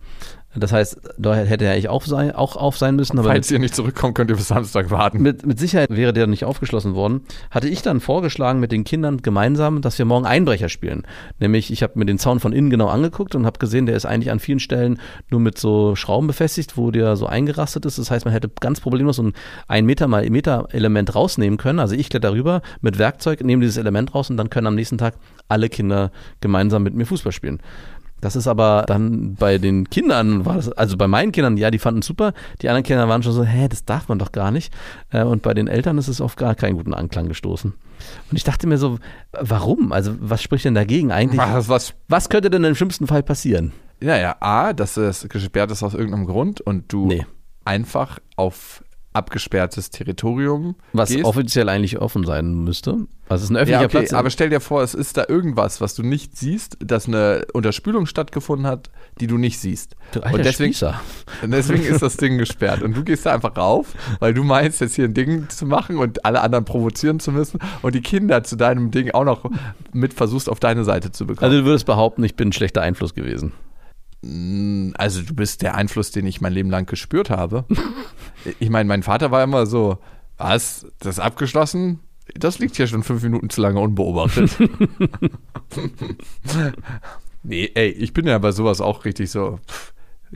Das heißt, da hätte er eigentlich auch, sein, auch auf sein müssen. Aber Falls ihr nicht zurückkommt, könnt ihr bis Samstag warten. mit, mit Sicherheit wäre der nicht aufgeschlossen worden. Hatte ich dann vorgeschlagen mit den Kindern gemeinsam, dass wir morgen Einbrecher spielen. Nämlich, ich habe mir den Zaun von innen genau angeguckt und habe gesehen, der ist eigentlich an vielen Stellen nur mit so Schrauben befestigt, wo der so eingerastet ist. Das heißt, man hätte ganz problemlos so ein 1 Meter mal Meter Element rausnehmen können. Also ich kletter rüber mit Werkzeug, nehme dieses Element raus und dann können am nächsten Tag alle Kinder gemeinsam mit mir Fußball spielen. Das ist aber dann bei den Kindern, war das, also bei meinen Kindern, ja, die fanden es super. Die anderen Kinder waren schon so, hä, das darf man doch gar nicht. Äh, Und bei den Eltern ist es auf gar keinen guten Anklang gestoßen. Und ich dachte mir so, warum? Also, was spricht denn dagegen eigentlich? Was, was, Was könnte denn im schlimmsten Fall passieren? naja, A, dass es gesperrt ist aus irgendeinem Grund und du Nee. einfach auf abgesperrtes Territorium Was gehst. offiziell eigentlich offen sein müsste. Also es ist ein öffentlicher ja, okay, Platz. aber stell dir vor, es ist da irgendwas, was du nicht siehst, dass eine Unterspülung stattgefunden hat, die du nicht siehst. Du und deswegen, Spießer. und deswegen ist das Ding gesperrt. Und du gehst da einfach rauf, weil du meinst, jetzt hier ein Ding zu machen und alle anderen provozieren zu müssen und die Kinder zu deinem Ding auch noch mit versuchst, auf deine Seite zu bekommen. Also du würdest behaupten, ich bin ein schlechter Einfluss gewesen. Also du bist der Einfluss, den ich mein Leben lang gespürt habe. ich meine, mein Vater war immer so, was, das ist abgeschlossen? Das liegt hier schon fünf Minuten zu lange unbeobachtet. nee, ey, ich bin ja bei sowas auch richtig so, pff,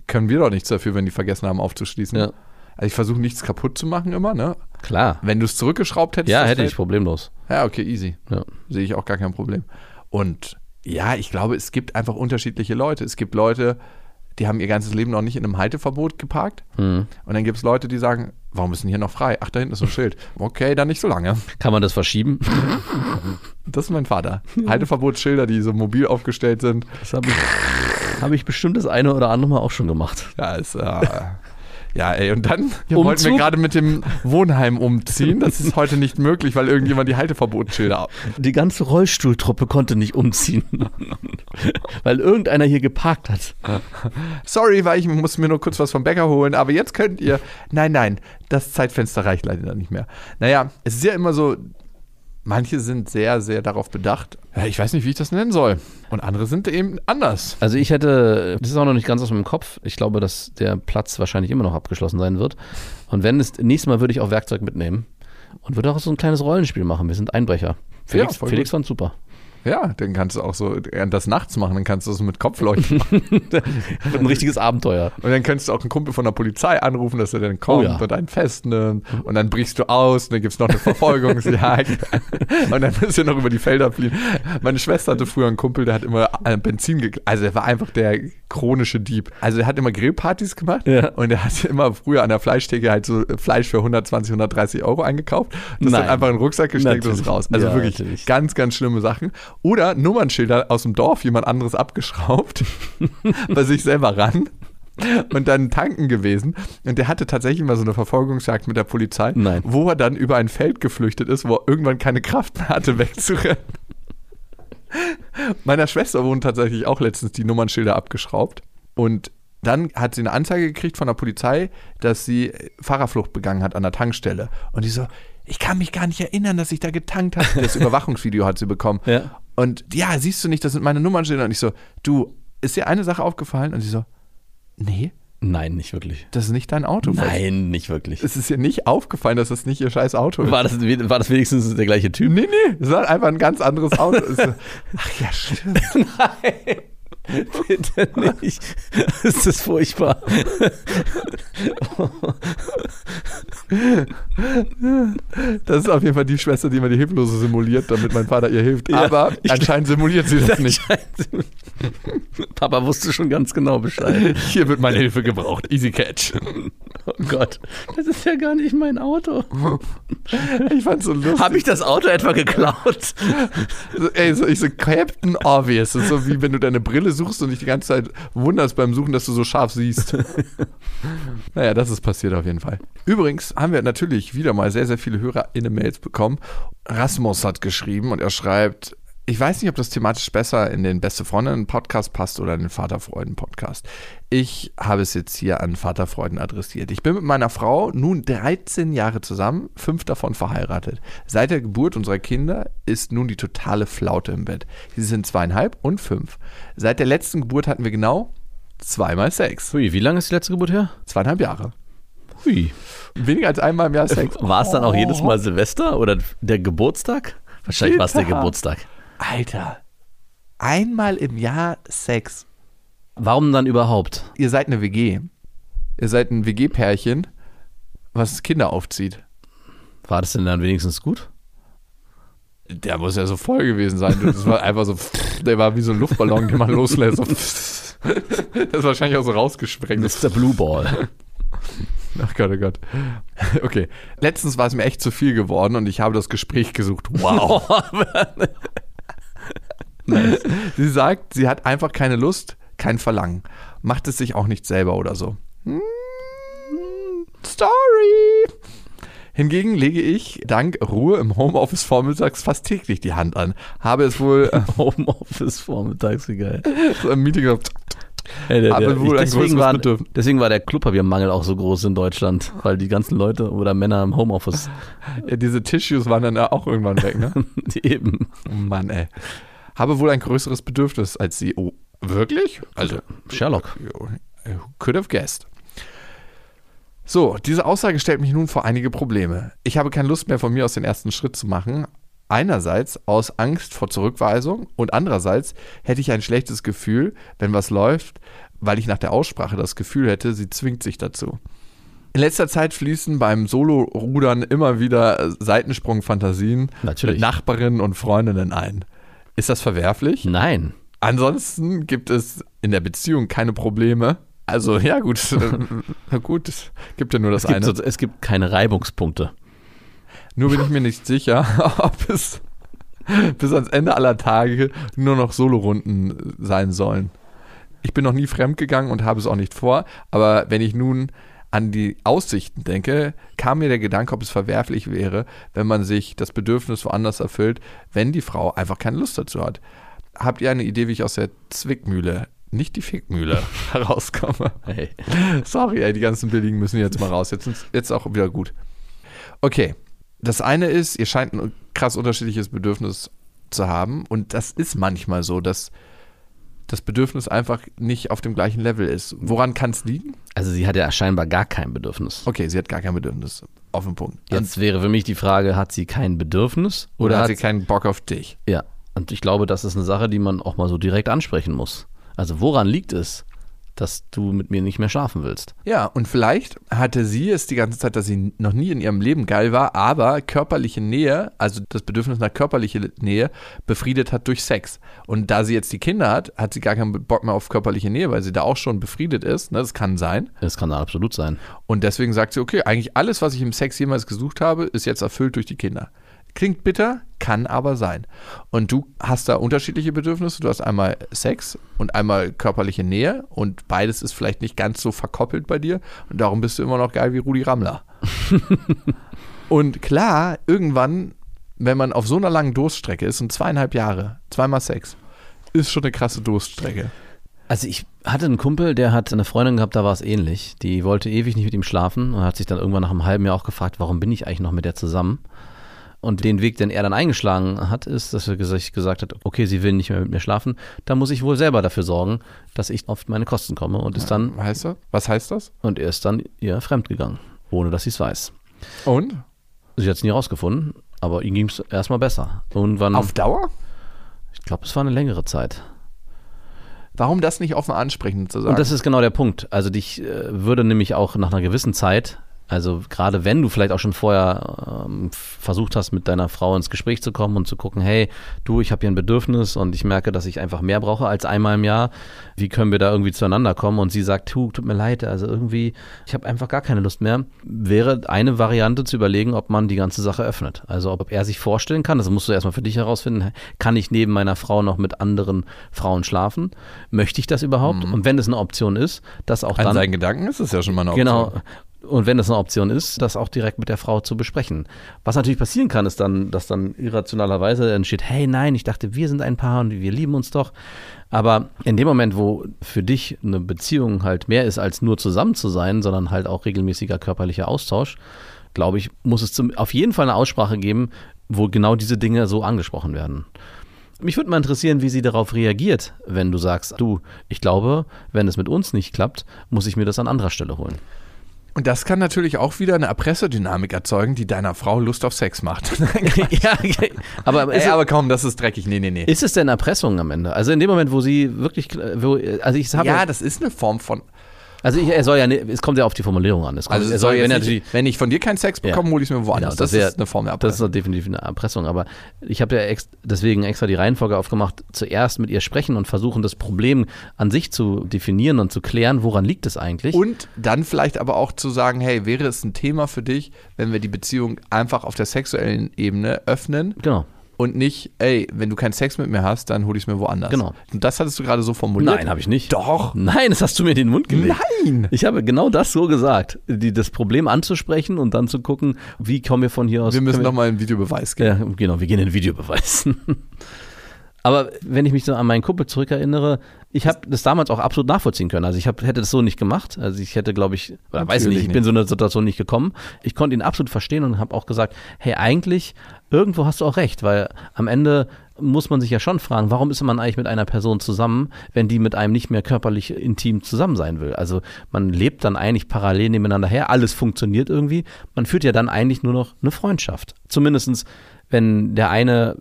können wir doch nichts dafür, wenn die vergessen haben aufzuschließen. Ja. Also ich versuche nichts kaputt zu machen immer, ne? Klar. Wenn du es zurückgeschraubt hättest. Ja, hätte ich problemlos. Ja, okay, easy. Ja. Sehe ich auch gar kein Problem. Und ja, ich glaube, es gibt einfach unterschiedliche Leute. Es gibt Leute, die haben ihr ganzes Leben noch nicht in einem Halteverbot geparkt. Hm. Und dann gibt es Leute, die sagen, warum ist denn hier noch frei? Ach, da hinten ist ein Schild. Okay, dann nicht so lange. Kann man das verschieben? Das ist mein Vater. Halteverbotsschilder, die so mobil aufgestellt sind. Das habe ich, hab ich bestimmt das eine oder andere Mal auch schon gemacht. Ja, ist, äh, ja, ey, und dann Umzug? wollten wir gerade mit dem Wohnheim umziehen. Das ist heute nicht möglich, weil irgendjemand die Halteverbotsschilder Die ganze Rollstuhltruppe konnte nicht umziehen, weil irgendeiner hier geparkt hat. Sorry, weil ich muss mir nur kurz was vom Bäcker holen, aber jetzt könnt ihr. Nein, nein, das Zeitfenster reicht leider nicht mehr. Naja, es ist ja immer so, manche sind sehr, sehr darauf bedacht. Ja, ich weiß nicht, wie ich das nennen soll. Und andere sind eben anders. Also ich hätte, das ist auch noch nicht ganz aus meinem Kopf, ich glaube, dass der Platz wahrscheinlich immer noch abgeschlossen sein wird. Und wenn es, nächstes Mal würde ich auch Werkzeug mitnehmen und würde auch so ein kleines Rollenspiel machen. Wir sind Einbrecher. Felix, voll Felix fand super. Ja, dann kannst du auch so äh, das nachts machen, dann kannst du es mit Kopfleuchten machen. Ein richtiges Abenteuer. Und dann könntest du auch einen Kumpel von der Polizei anrufen, dass er dann kommt Oh ja. und einen festnimmt. Und dann brichst du aus und dann gibt es noch eine Verfolgungsjagd. und dann müsst ihr noch über die Felder fliehen. Meine Schwester hatte früher einen Kumpel, der hat immer äh, Benzin gekl- Also er war einfach der chronische Dieb. Also er hat immer Grillpartys gemacht Ja. und er hat immer früher an der Fleischtheke halt so Fleisch für 120, 130 Euro eingekauft. Das Nein. dann einfach in den Rucksack gesteckt und ist raus. Also Ja, wirklich natürlich. ganz, ganz schlimme Sachen. Oder Nummernschilder aus dem Dorf, jemand anderes abgeschraubt, bei sich selber ran und dann tanken gewesen. Und der hatte tatsächlich mal so eine Verfolgungsjagd mit der Polizei, Nein. wo er dann über ein Feld geflüchtet ist, wo er irgendwann keine Kraft mehr hatte, wegzurennen. Meiner Schwester wurden tatsächlich auch letztens die Nummernschilder abgeschraubt. Und dann hat sie eine Anzeige gekriegt von der Polizei, dass sie Fahrerflucht begangen hat an der Tankstelle. Und die so, ich kann mich gar nicht erinnern, dass ich da getankt habe. Das Überwachungsvideo hat sie bekommen. Ja. Und ja, siehst du nicht, das sind meine Nummernschilder. Und ich so, du, ist dir eine Sache aufgefallen? Und sie so, nee, Nein, nicht wirklich. das ist nicht dein Auto. Nein, nicht wirklich. Es ist ihr nicht aufgefallen, dass das nicht ihr scheiß Auto ist. War das, war das wenigstens der gleiche Typ? Nee, nee, es war einfach ein ganz anderes Auto. So, Ach ja, stimmt. Nein. Bitte nicht. Das ist furchtbar. Das ist auf jeden Fall die Schwester, die immer die Hilflose simuliert, damit mein Vater ihr hilft. Ja, Aber anscheinend simuliert sie das nicht. Papa wusste schon ganz genau Bescheid. Hier wird meine Hilfe gebraucht. Easy Catch. Oh Gott, das ist ja gar nicht mein Auto. Ich fand's so lustig. Habe ich das Auto etwa geklaut? So, ey, so, ich so, Captain Obvious. Das ist so wie wenn du deine Brille suchst und dich die ganze Zeit wunderst beim Suchen, dass du so scharf siehst. naja, das ist passiert auf jeden Fall. Übrigens haben wir natürlich wieder mal sehr, sehr viele HörerInnen-Mails bekommen. Rasmus hat geschrieben und er schreibt, ich weiß nicht, ob das thematisch besser in den Beste Freundinnen-Podcast passt oder in den Vaterfreuden-Podcast. Ich habe es jetzt hier an Vaterfreuden adressiert. Ich bin mit meiner Frau nun 13 Jahre zusammen, fünf davon verheiratet. Seit der Geburt unserer Kinder ist nun die totale Flaute im Bett. Sie sind zweieinhalb und fünf. Seit der letzten Geburt hatten wir genau zweimal Sex. Hui, wie lange ist die letzte Geburt her? Zweieinhalb Jahre. Hui. Weniger als einmal im Jahr Sex. War es dann auch jedes Mal Silvester oder der Geburtstag? Wahrscheinlich war es der. Geburtstag. Alter. Einmal im Jahr Sex. Warum dann überhaupt? Ihr seid eine WG. Ihr seid ein WG-Pärchen, was Kinder aufzieht. War das denn dann wenigstens gut? Der muss ja so voll gewesen sein. Das war einfach so, der war wie so ein Luftballon, den man loslässt. Das ist wahrscheinlich auch so rausgesprengt. Das ist der Blue Ball. Ach Gott, oh Gott. Okay. Letztens war es mir echt zu viel geworden und ich habe das Gespräch gesucht. Wow. Sie sagt, sie hat einfach keine Lust, kein Verlangen. Macht es sich auch nicht selber oder so. Hm. Story. Hingegen lege ich dank Ruhe im Homeoffice vormittags fast täglich die Hand an. Habe es wohl äh, Homeoffice vormittags, wie geil. so im Meeting gesagt, Hey, der, der, wohl deswegen, war, deswegen war der Klopapiermangel auch so groß in Deutschland, weil die ganzen Leute oder Männer im Homeoffice ja, diese Tissues waren dann auch irgendwann weg, ne? eben. Oh Mann, ey. Habe wohl ein größeres Bedürfnis als sie. Oh, wirklich? Also, Sherlock. who could have guessed. So, diese Aussage stellt mich nun vor einige Probleme. Ich habe keine Lust mehr von mir aus den ersten Schritt zu machen. Einerseits aus Angst vor Zurückweisung und andererseits hätte ich ein schlechtes Gefühl, wenn was läuft, weil ich nach der Aussprache das Gefühl hätte, sie zwingt sich dazu. In letzter Zeit fließen beim Solo-Rudern immer wieder Seitensprung-Fantasien Natürlich. mit Nachbarinnen und Freundinnen ein. Ist das verwerflich? Nein. Ansonsten gibt es in der Beziehung keine Probleme. Also ja gut, äh, gut, es gibt ja nur das Es eine. so, es gibt keine Reibungspunkte. Nur bin ich mir nicht sicher, ob es bis ans Ende aller Tage nur noch Solorunden sein sollen. Ich bin noch nie fremdgegangen und habe es auch nicht vor, aber wenn ich nun an die Aussichten denke, kam mir der Gedanke, ob es verwerflich wäre, wenn man sich das Bedürfnis woanders erfüllt, wenn die Frau einfach keine Lust dazu hat. Habt ihr eine Idee, wie ich aus der Zwickmühle, nicht die Fickmühle, herauskomme? Hey. Sorry, ey, die ganzen billigen müssen jetzt mal raus. Jetzt ist jetzt auch wieder gut. Okay. Das eine ist, ihr scheint ein krass unterschiedliches Bedürfnis zu haben. Und das ist manchmal so, dass das Bedürfnis einfach nicht auf dem gleichen Level ist. Woran kann es liegen? Also sie hat ja scheinbar gar kein Bedürfnis. Okay, sie hat gar kein Bedürfnis. Auf den Punkt. Jetzt wäre für mich die Frage, hat sie kein Bedürfnis oder hat sie keinen Bock auf dich? Ja, und ich glaube, das ist eine Sache, die man auch mal so direkt ansprechen muss. Also woran liegt es, dass du mit mir nicht mehr schlafen willst? Ja, und vielleicht hatte sie es die ganze Zeit, dass sie noch nie in ihrem Leben geil war, aber körperliche Nähe, also das Bedürfnis nach körperlicher Nähe, befriedet hat durch Sex. Und da sie jetzt die Kinder hat, hat sie gar keinen Bock mehr auf körperliche Nähe, weil sie da auch schon befriedet ist. Ne? Das kann sein. Das kann absolut sein. Und deswegen sagt sie, okay, eigentlich alles, was ich im Sex jemals gesucht habe, ist jetzt erfüllt durch die Kinder. Klingt bitter, kann aber sein. Und du hast da unterschiedliche Bedürfnisse. Du hast einmal Sex und einmal körperliche Nähe und beides ist vielleicht nicht ganz so verkoppelt bei dir und darum bist du immer noch geil wie Rudi Rammler. und klar, irgendwann, wenn man auf so einer langen Durststrecke ist und zweieinhalb Jahre, zweimal Sex, ist schon eine krasse Durststrecke. Also ich hatte einen Kumpel, der hat eine Freundin gehabt, da war es ähnlich. Die wollte ewig nicht mit ihm schlafen und hat sich dann irgendwann nach einem halben Jahr auch gefragt, warum bin ich eigentlich noch mit der zusammen? Und den Weg, den er dann eingeschlagen hat, ist, dass er ges- gesagt hat, okay, sie will nicht mehr mit mir schlafen, da muss ich wohl selber dafür sorgen, dass ich auf meine Kosten komme und ist dann Was heißt das? Was heißt das? und er ist dann ihr fremdgegangen, ohne dass sie es weiß. Und? Sie hat es nie rausgefunden, aber ihm ging es erstmal besser. Irgendwann, Auf Dauer? ich glaube, es war eine längere Zeit. Warum das nicht offen ansprechen zu sagen? Und das ist genau der Punkt. Also dich äh, würde nämlich auch nach einer gewissen Zeit, also gerade wenn du vielleicht auch schon vorher ähm, versucht hast, mit deiner Frau ins Gespräch zu kommen und zu gucken, hey, du, ich habe hier ein Bedürfnis und ich merke, dass ich einfach mehr brauche als einmal im Jahr. Wie können wir da irgendwie zueinander kommen? Und sie sagt, tu, tut mir leid, also irgendwie, ich habe einfach gar keine Lust mehr. Wäre eine Variante zu überlegen, ob man die ganze Sache öffnet. Also ob er sich vorstellen kann, das musst du erstmal für dich herausfinden, kann ich neben meiner Frau noch mit anderen Frauen schlafen? Möchte ich das überhaupt? Und wenn es eine Option ist, das auch An dann seinen Gedanken ist es ja schon mal eine Option. Genau. Und wenn das eine Option ist, das auch direkt mit der Frau zu besprechen. Was natürlich passieren kann, ist dann, dass dann irrationalerweise entsteht, hey, nein, ich dachte, wir sind ein Paar und wir lieben uns doch. Aber in dem Moment, wo für dich eine Beziehung halt mehr ist, als nur zusammen zu sein, sondern halt auch regelmäßiger körperlicher Austausch, glaube ich, muss es zum, auf jeden Fall eine Aussprache geben, wo genau diese Dinge so angesprochen werden. Mich würde mal interessieren, wie sie darauf reagiert, wenn du sagst, du, ich glaube, wenn es mit uns nicht klappt, muss ich mir das an anderer Stelle holen. Und das kann natürlich auch wieder eine Erpresserdynamik erzeugen, die deiner Frau Lust auf Sex macht. ja, okay. aber, Ey, ist, aber komm, das ist dreckig. Nee, nee, nee. ist es denn Erpressung am Ende? Also in dem Moment, wo sie wirklich, wo, also ich habe, Ja, das ist eine Form von. Also ich, er soll ja, ne- es kommt ja auf die Formulierung an. Kommt, Also er es soll wenn nicht, wenn ich von dir keinen Sex bekomme, hole ich es mir woanders. Genau, das, wär- ist eine Form der Das ist Erpressung. definitiv eine Erpressung. Aber ich habe ja ex deswegen extra die Reihenfolge aufgemacht, zuerst mit ihr sprechen und versuchen, das Problem an sich zu definieren und zu klären, woran liegt es eigentlich. Und dann vielleicht aber auch zu sagen, hey, wäre es ein Thema für dich, wenn wir die Beziehung einfach auf der sexuellen Ebene öffnen genau. Und nicht, ey, wenn du keinen Sex mit mir hast, dann hol ich es mir woanders. Genau. Und das hattest du gerade so formuliert. Nein, habe ich nicht. Doch. Nein, das hast du mir in den Mund gelegt. Nein. Ich habe genau das so gesagt, die, das Problem anzusprechen und dann zu gucken, wie kommen wir von hier aus. Wir müssen nochmal einen Videobeweis geben. Ja, genau, wir gehen in den Videobeweis. Aber wenn ich mich so an meinen Kumpel zurückerinnere, ich habe das damals auch absolut nachvollziehen können. Also ich hab, hätte das so nicht gemacht. Also ich hätte, glaube ich, oder weiß ich Natürlich nicht, ich bin so in eine Situation nicht gekommen. Ich konnte ihn absolut verstehen und habe auch gesagt, hey, eigentlich, irgendwo hast du auch recht, weil am Ende muss man sich ja schon fragen, warum ist man eigentlich mit einer Person zusammen, wenn die mit einem nicht mehr körperlich intim zusammen sein will? Also man lebt dann eigentlich parallel nebeneinander her, alles funktioniert irgendwie. Man führt ja dann eigentlich nur noch eine Freundschaft. Zumindestens, wenn der eine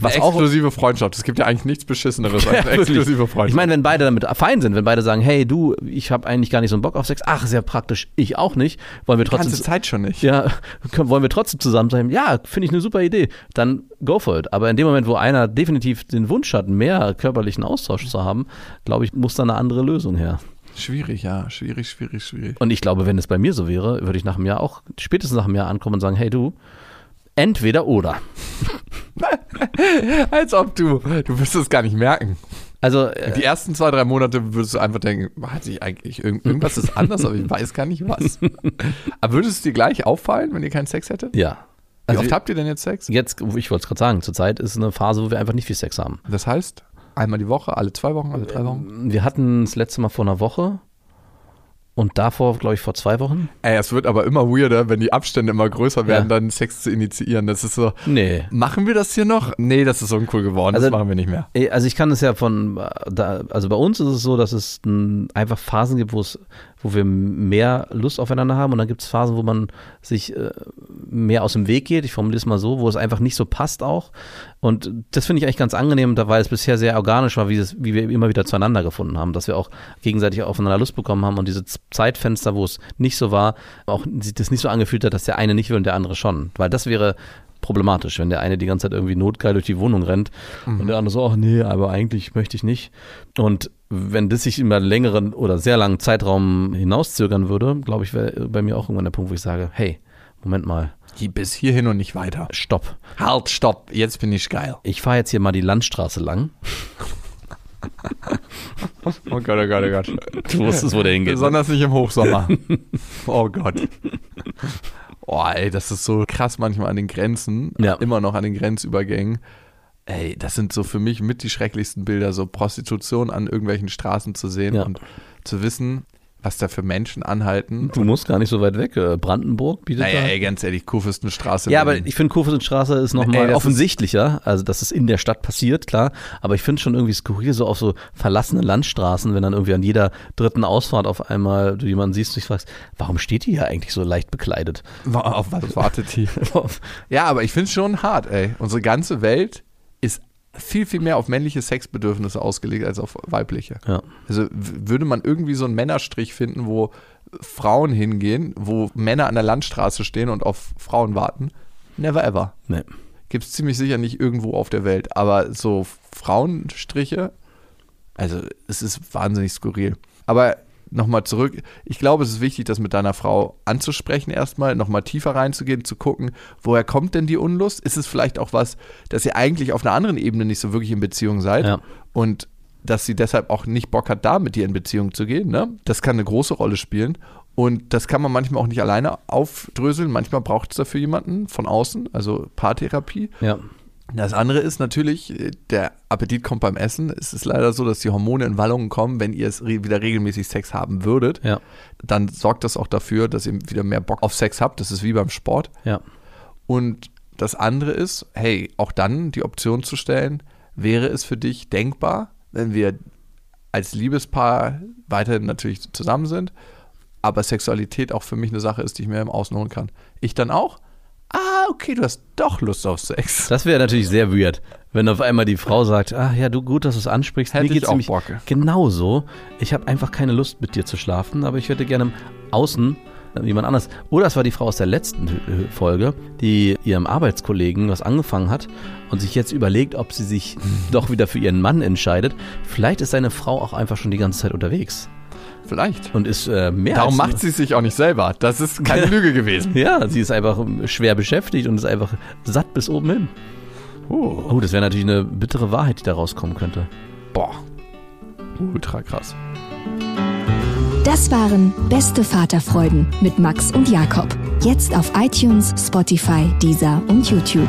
was eine auch exklusive Freundschaft. Es gibt ja eigentlich nichts Beschisseneres als eine exklusive Freundschaft. Ich meine, wenn beide damit fein sind, wenn beide sagen, hey du, ich habe eigentlich gar nicht so einen Bock auf Sex, ach, sehr praktisch, ich auch nicht, wollen wir die trotzdem ganze Zeit schon nicht. ja, wollen wir trotzdem zusammen sein? Ja, finde ich eine super Idee. Dann go for it. Aber in dem Moment, wo einer definitiv den Wunsch hat, mehr körperlichen Austausch zu haben, glaube ich, muss da eine andere Lösung her. Schwierig, ja. Schwierig, schwierig, schwierig. Und ich glaube, wenn es bei mir so wäre, würde ich nach einem Jahr auch, spätestens nach einem Jahr ankommen und sagen, hey du, entweder oder. Als ob du, du wirst es gar nicht merken. Also, äh, Die ersten zwei, drei Monate würdest du einfach denken, hat sich eigentlich irgend, irgendwas ist anders, aber ich weiß gar nicht was. Aber würde es dir gleich auffallen, wenn ihr keinen Sex hättet? ja. Wie Also oft habt ihr denn jetzt Sex? jetzt, ich wollte es gerade sagen, zurzeit ist eine Phase, wo wir einfach nicht viel Sex haben. Das heißt, einmal die Woche, alle zwei Wochen, alle drei Wochen? Wir hatten das letzte Mal vor einer Woche und davor, glaube ich, vor zwei Wochen. Ey, es wird aber immer weirder, wenn die Abstände immer größer werden, Ja. dann Sex zu initiieren. Das ist so, Nee. machen wir das hier noch? Nee, das ist uncool geworden, Also- das machen wir nicht mehr. Eh, Also ich kann es ja von, äh, da, also bei uns ist es so, dass es einfach Phasen gibt, wo es, wo wir mehr Lust aufeinander haben und dann gibt es Phasen, wo man sich äh, mehr aus dem Weg geht. Ich formuliere es mal so, wo es einfach nicht so passt auch. Und das finde ich eigentlich ganz angenehm, da weil es bisher sehr organisch war, wie, es, wie wir immer wieder zueinander gefunden haben, dass wir auch gegenseitig aufeinander Lust bekommen haben und diese Zeitfenster, wo es nicht so war, auch das nicht so angefühlt hat, dass der eine nicht will und der andere schon. Weil das wäre problematisch, wenn der eine die ganze Zeit irgendwie notgeil durch die Wohnung rennt und der andere so, ach nee, aber eigentlich möchte ich nicht. Und wenn das sich über einen längeren oder sehr langen Zeitraum hinauszögern würde, glaube ich, wäre bei mir auch irgendwann der Punkt, wo ich sage, hey, Moment mal, Hier- Bis hierhin und nicht weiter. stopp. Halt, stopp, jetzt bin ich geil. Ich fahre jetzt hier mal die Landstraße lang. Oh Gott, oh Gott, oh Gott. Du wusstest, wo der hingeht. ne? Besonders nicht im Hochsommer. oh Gott. Oh, ey, das ist so krass manchmal an den Grenzen. Ja. Immer noch an den Grenzübergängen. Ey, das sind so für mich mit die schrecklichsten Bilder, so Prostitution an irgendwelchen Straßen zu sehen Ja. und zu wissen, was da für Menschen anhalten. Du musst gar nicht so weit weg. Äh, Brandenburg bietet Naja, da. ey, ganz ehrlich, Kurfürstenstraße. Ja, aber ich finde, Kurfürstenstraße ist nochmal offensichtlicher, also dass es in der Stadt passiert, klar. Aber ich finde schon irgendwie skurril, so auf so verlassenen Landstraßen, wenn dann irgendwie an jeder dritten Ausfahrt auf einmal du jemanden siehst, du dich fragst, warum steht die hier eigentlich so leicht bekleidet? Auf was wartet die? Ja, aber ich finde es schon hart, ey. Unsere ganze Welt viel, viel mehr auf männliche Sexbedürfnisse ausgelegt als auf weibliche. Ja. Also würde man irgendwie so einen Männerstrich finden, wo Frauen hingehen, wo Männer an der Landstraße stehen und auf Frauen warten? Never ever. Nee. Gibt es ziemlich sicher nicht irgendwo auf der Welt. Aber so Frauenstriche, also es ist wahnsinnig skurril. Aber nochmal zurück, ich glaube, es ist wichtig, das mit deiner Frau anzusprechen erstmal, nochmal tiefer reinzugehen, zu gucken, woher kommt denn die Unlust? Ist es vielleicht auch was, dass ihr eigentlich auf einer anderen Ebene nicht so wirklich in Beziehung seid Ja. und dass sie deshalb auch nicht Bock hat, da mit dir in Beziehung zu gehen? Ne? Das kann eine große Rolle spielen. Und das kann man manchmal auch nicht alleine aufdröseln. Manchmal braucht es dafür jemanden von außen, also Paartherapie. Ja. Das andere ist natürlich, äh, der Appetit kommt beim Essen. Es ist leider so, dass die Hormone in Wallungen kommen, wenn ihr es re wieder regelmäßig Sex haben würdet. Ja. Dann sorgt das auch dafür, dass ihr wieder mehr Bock auf Sex habt. Das ist wie beim Sport. Ja. Und das andere ist, hey, auch dann die Option zu stellen, wäre es für dich denkbar, wenn wir als Liebespaar weiterhin natürlich zusammen sind, aber Sexualität auch für mich eine Sache ist, die ich mir im Außen holen kann. Ich dann auch? Ah, okay, du hast doch Lust auf Sex. Das wäre natürlich sehr weird, wenn auf einmal die Frau sagt, ach ja, du gut, dass du es ansprichst. Hätte Mir ich geht's auch nämlich Bock. genauso. Ich habe einfach keine Lust mit dir zu schlafen, aber ich hätte gerne außen äh, jemand anders. Oder es war die Frau aus der letzten Folge, die ihrem Arbeitskollegen was angefangen hat und sich jetzt überlegt, ob sie sich doch wieder für ihren Mann entscheidet. Vielleicht ist seine Frau auch einfach schon die ganze Zeit unterwegs Vielleicht. und ist äh, mehr Darum als macht sie es sich auch nicht selber. Das ist keine Lüge gewesen. Ja, sie ist einfach schwer beschäftigt und ist einfach satt bis oben hin. Oh, Oh, das wäre natürlich eine bittere Wahrheit, die da rauskommen könnte. boah. Ultra krass. Das waren Beste Vaterfreuden mit Max und Jakob. Jetzt auf iTunes, Spotify, Deezer und YouTube.